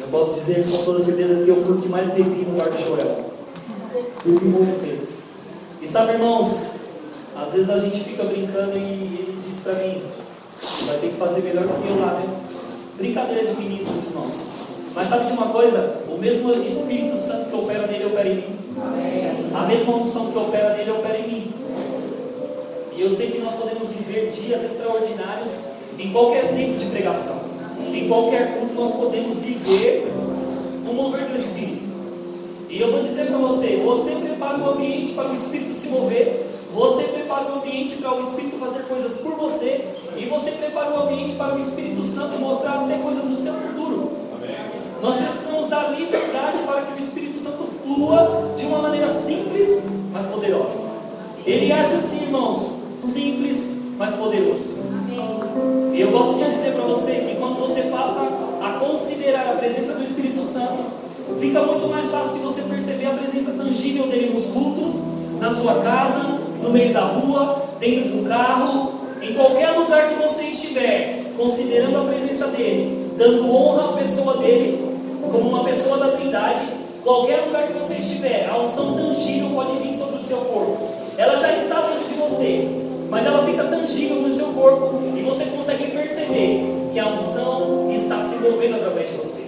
Eu posso dizer com toda certeza que eu fui o que mais bebi no bar de Joel. Bebi com certeza. E sabe, irmãos, às vezes a gente fica brincando e ele diz para mim, vai ter que fazer melhor do que eu lá, né? Brincadeira de ministros, irmãos. Mas sabe de uma coisa? O mesmo Espírito Santo que opera nele opera em mim. A mesma unção que opera nele opera em mim. E eu sei que nós podemos viver dias extraordinários em qualquer tipo de pregação. Em qualquer culto nós podemos viver no mover do Espírito. E eu vou dizer para você: você prepara o ambiente para o Espírito se mover, você prepara o ambiente para o Espírito fazer coisas por você, e você prepara o ambiente para o Espírito Santo mostrar até coisas do seu futuro. Nós precisamos dar liberdade para que o Espírito Santo flua de uma maneira simples, mas poderosa. Ele age assim, irmãos, simples, mas poderoso. E eu gosto de dizer para você que quando você passa a considerar a presença do Espírito Santo, fica muito mais fácil de você perceber a presença tangível dele nos cultos, na sua casa, no meio da rua, dentro do carro, em qualquer lugar que você estiver, considerando a presença dele, dando honra à pessoa dele, como uma pessoa da Trindade, qualquer lugar que você estiver, a unção tangível pode vir sobre o seu corpo. Ela já está dentro de você, mas ela fica tangível no seu corpo e você consegue perceber que a unção está se movendo através de você.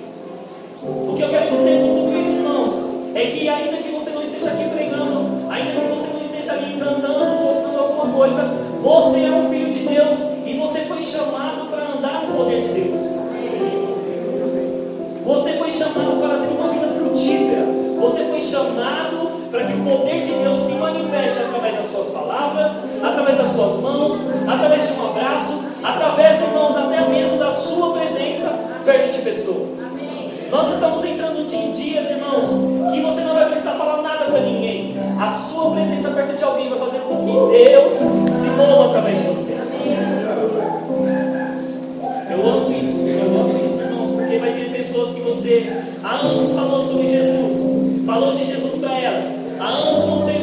O que eu quero dizer com tudo isso, irmãos, é que ainda que você não esteja aqui pregando, ainda que você não esteja ali cantando, tocando alguma coisa, você é um filho de Deus e você foi chamado para andar no poder de Deus. Você foi chamado para ter uma vida frutífera. Você foi chamado para que o poder de Deus se manifeste através das suas palavras, através das suas mãos, através de um abraço, através, irmãos, até mesmo da sua presença perto de pessoas. Nós estamos entrando em dias, irmãos, que você não vai precisar falar nada para ninguém. A sua presença perto de alguém vai fazer com que Deus se mova através de você. Eu amo isso, eu amo isso, irmãos, porque vai ter pessoas que você há anos falou sobre Jesus, falou de Jesus para elas. Anos você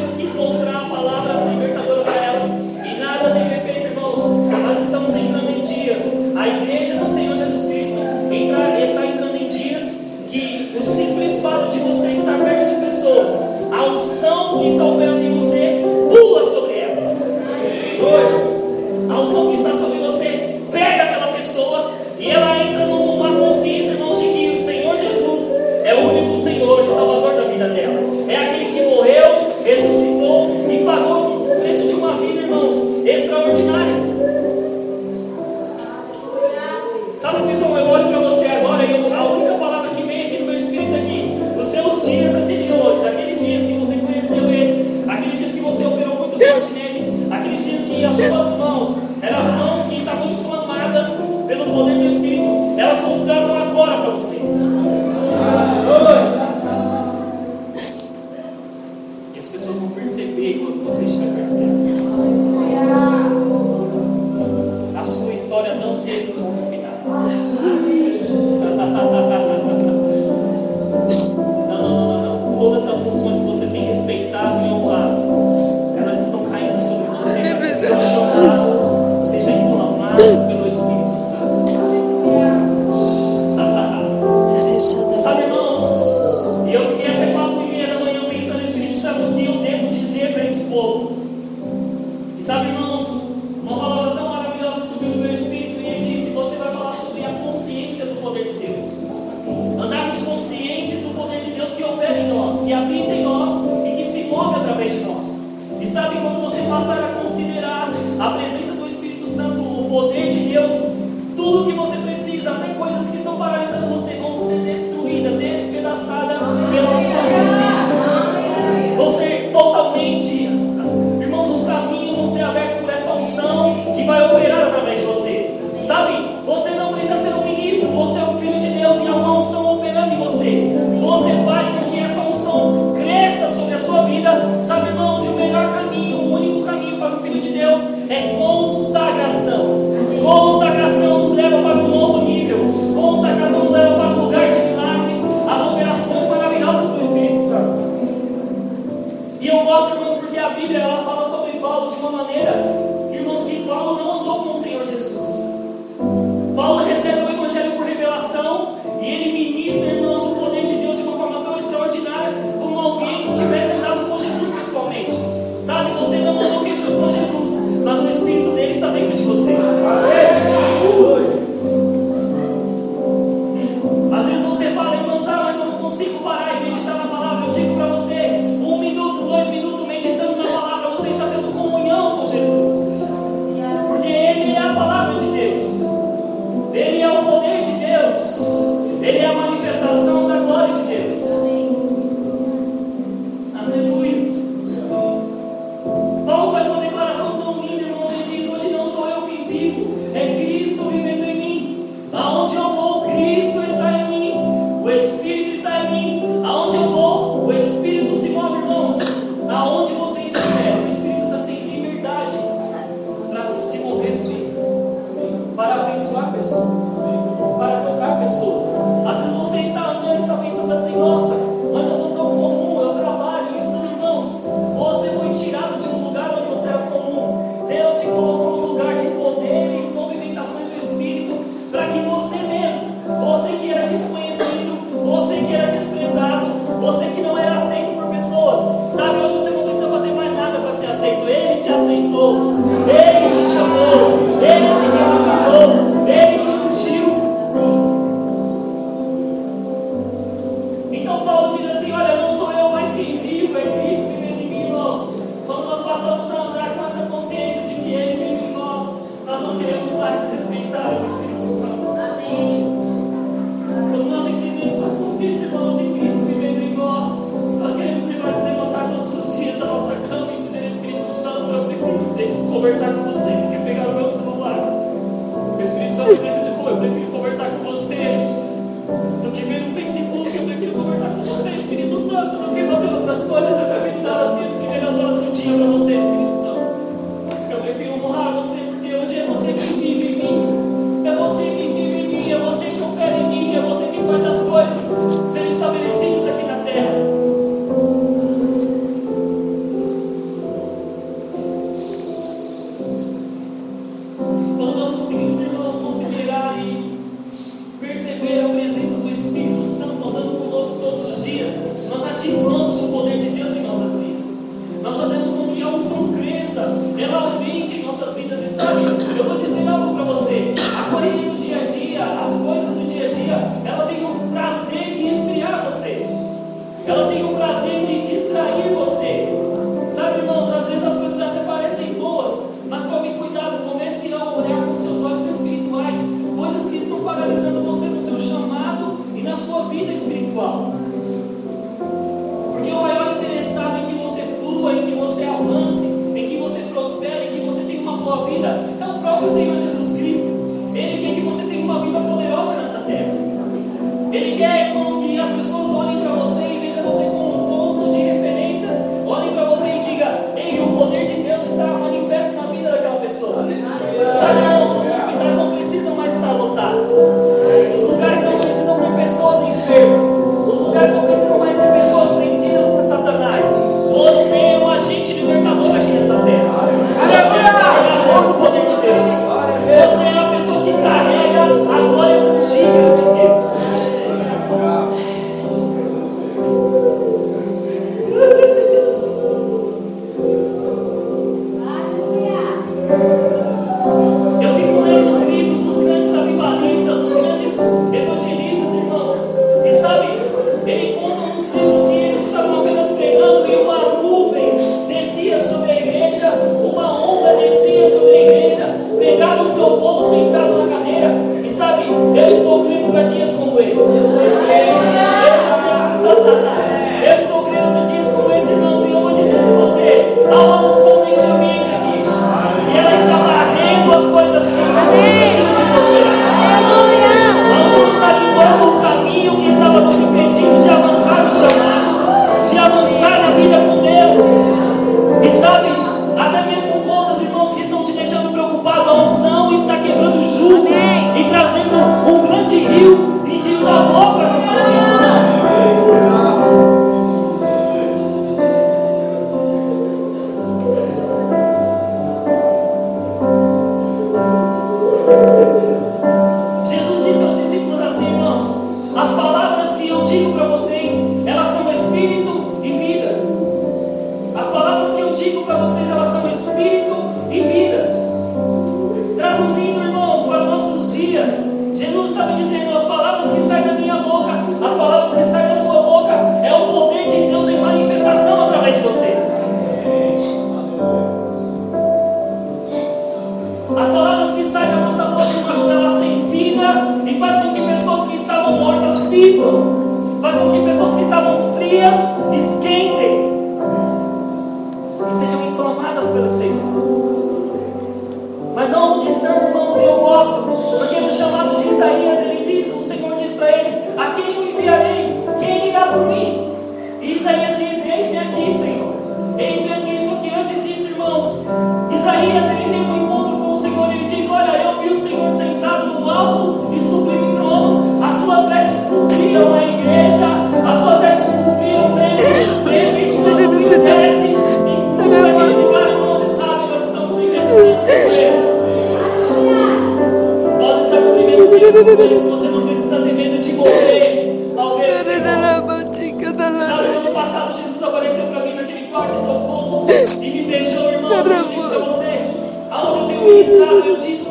tenho dito,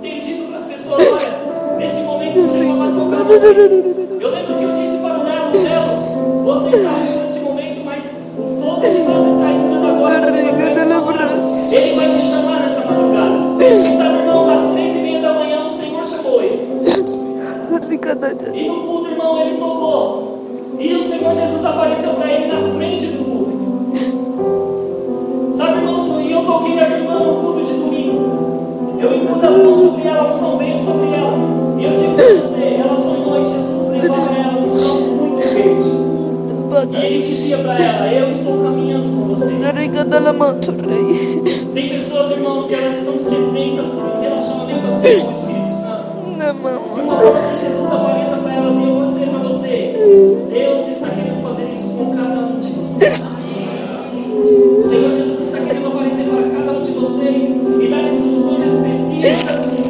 tenho dito para as pessoas, olha, nesse momento o Senhor vai tocar você. Eu lembro que eu disse para o Nero, você está vivo neste momento, mas o fogo de Deus está entrando agora. Vai ele vai te chamar nessa madrugada. E sabe, irmãos, às três e meia da manhã o Senhor chamou ele. E no culto, irmão, ele tocou. E o Senhor Jesus apareceu para ele na frente do culto. Sabe, irmãos, e eu toquei a irmã no culto. Eu impus as mãos sobre ela, um som veio sobre ela. E eu digo para você, ela sonhou e Jesus levava ela Um campo muito verde. E ele dizia para ela, eu estou caminhando com você. Tem pessoas, irmãos, que elas estão sedentas por um relacionamento assim com o Espírito Santo. E uma hora que Jesus apareça para elas e eu vou dizer para você, Deus está querendo fazer isso com cada um.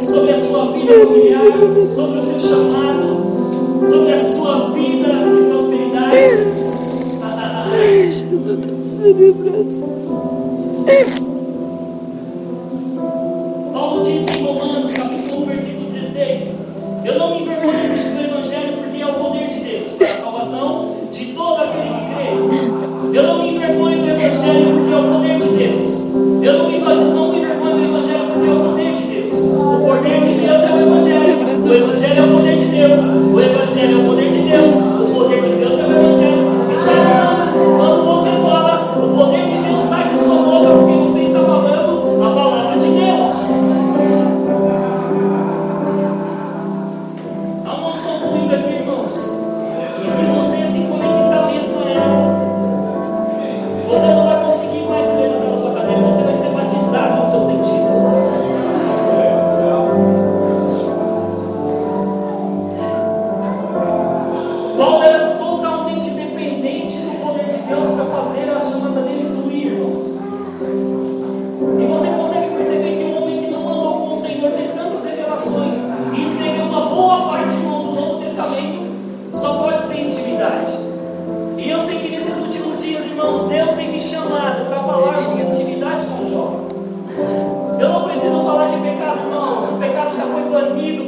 sobre a sua vida familiar, sobre o seu chamado, sobre a sua vida de prosperidade.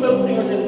pelo Senhor Jesus.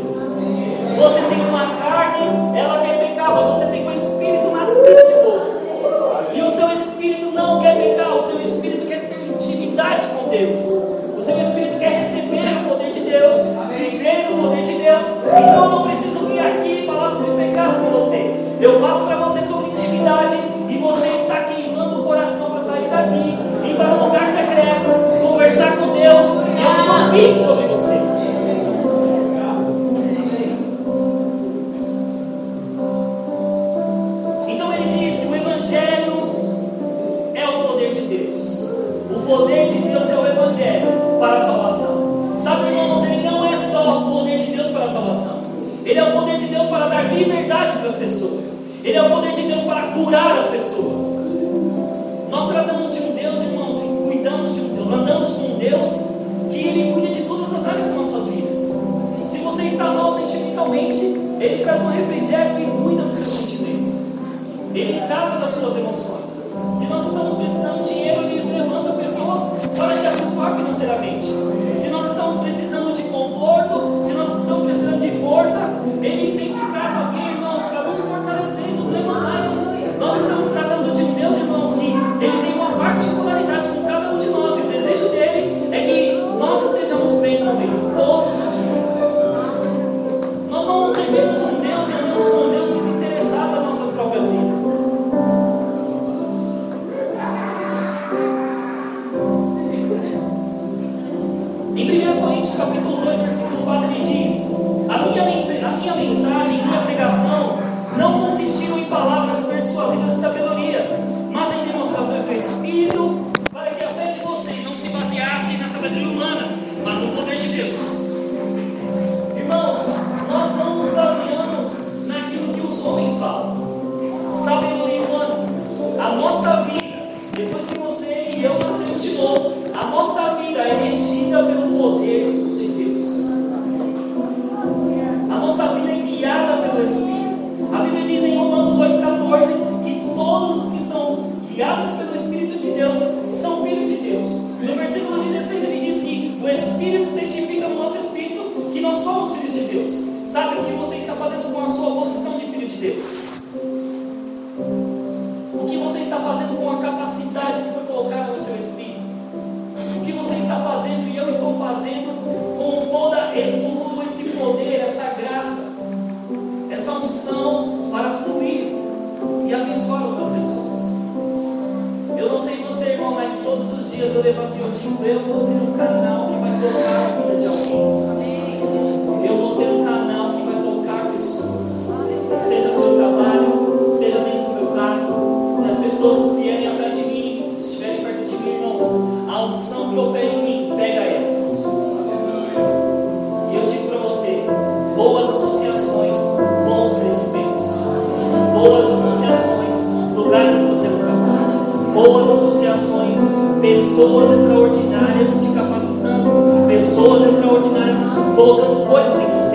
a nossa vida, depois que você e eu nascemos de novo, a nossa vida é regida pelo poder de Deus. A nossa vida é guiada pelo Espírito. A Bíblia diz em Romanos 8,14 que todos os que são guiados pelo Espírito de Deus são filhos de Deus. No versículo 16 ele diz que o Espírito testifica no nosso espírito que nós somos filhos de Deus. Sabe o que você está fazendo com a sua posição de filho de Deus? fazendo com a capacidade que foi colocada pessoas extraordinárias te capacitando, pessoas extraordinárias colocando coisas em você.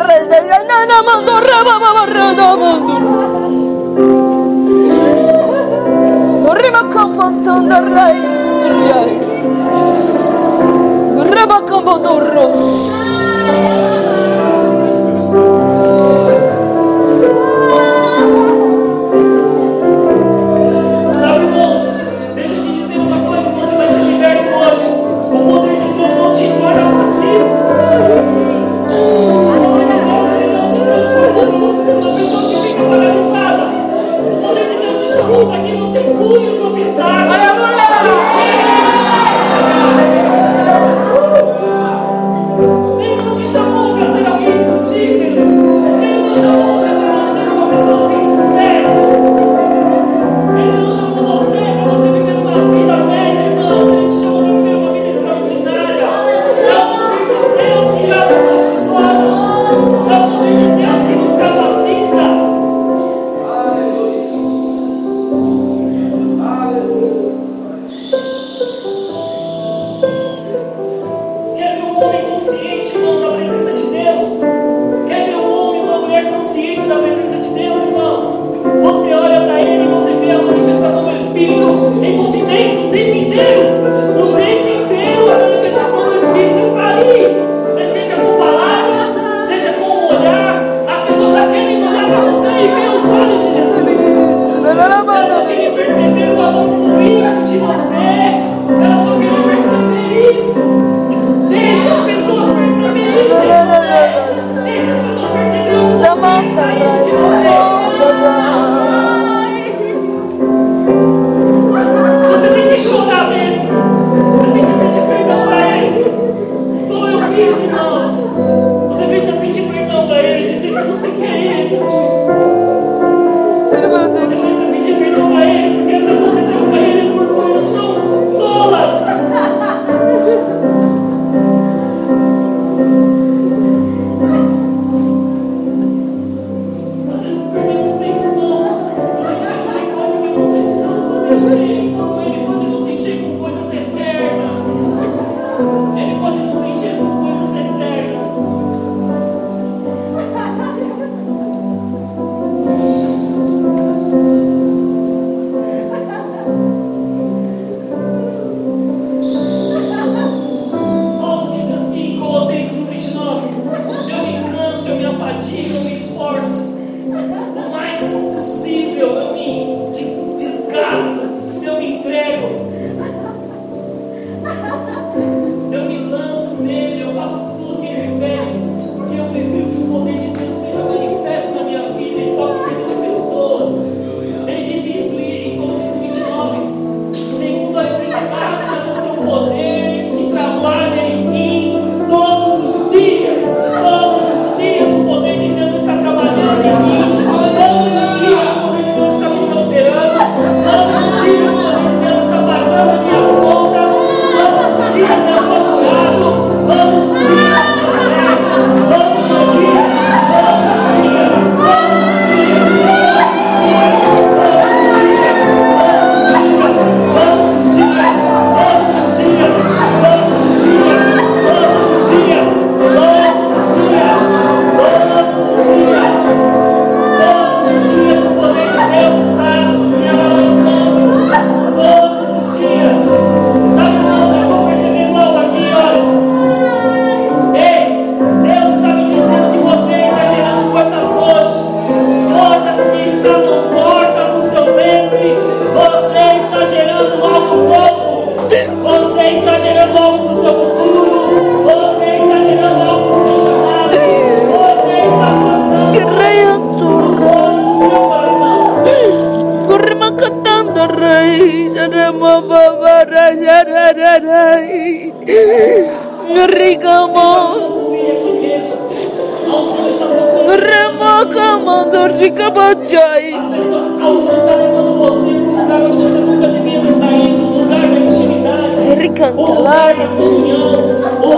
rey de Diana mando reba barrando mundo. Corrimos con pantón de rey, rey. Reba con botón rojo. ajuda que você pune os obstáculos. Sarai, Rigamo, Remoca, Mandor de Cabajai. As pessoas está levando você para um lugar onde você nunca devia ter saído, um lugar da intimidade, O um o da comunhão, ou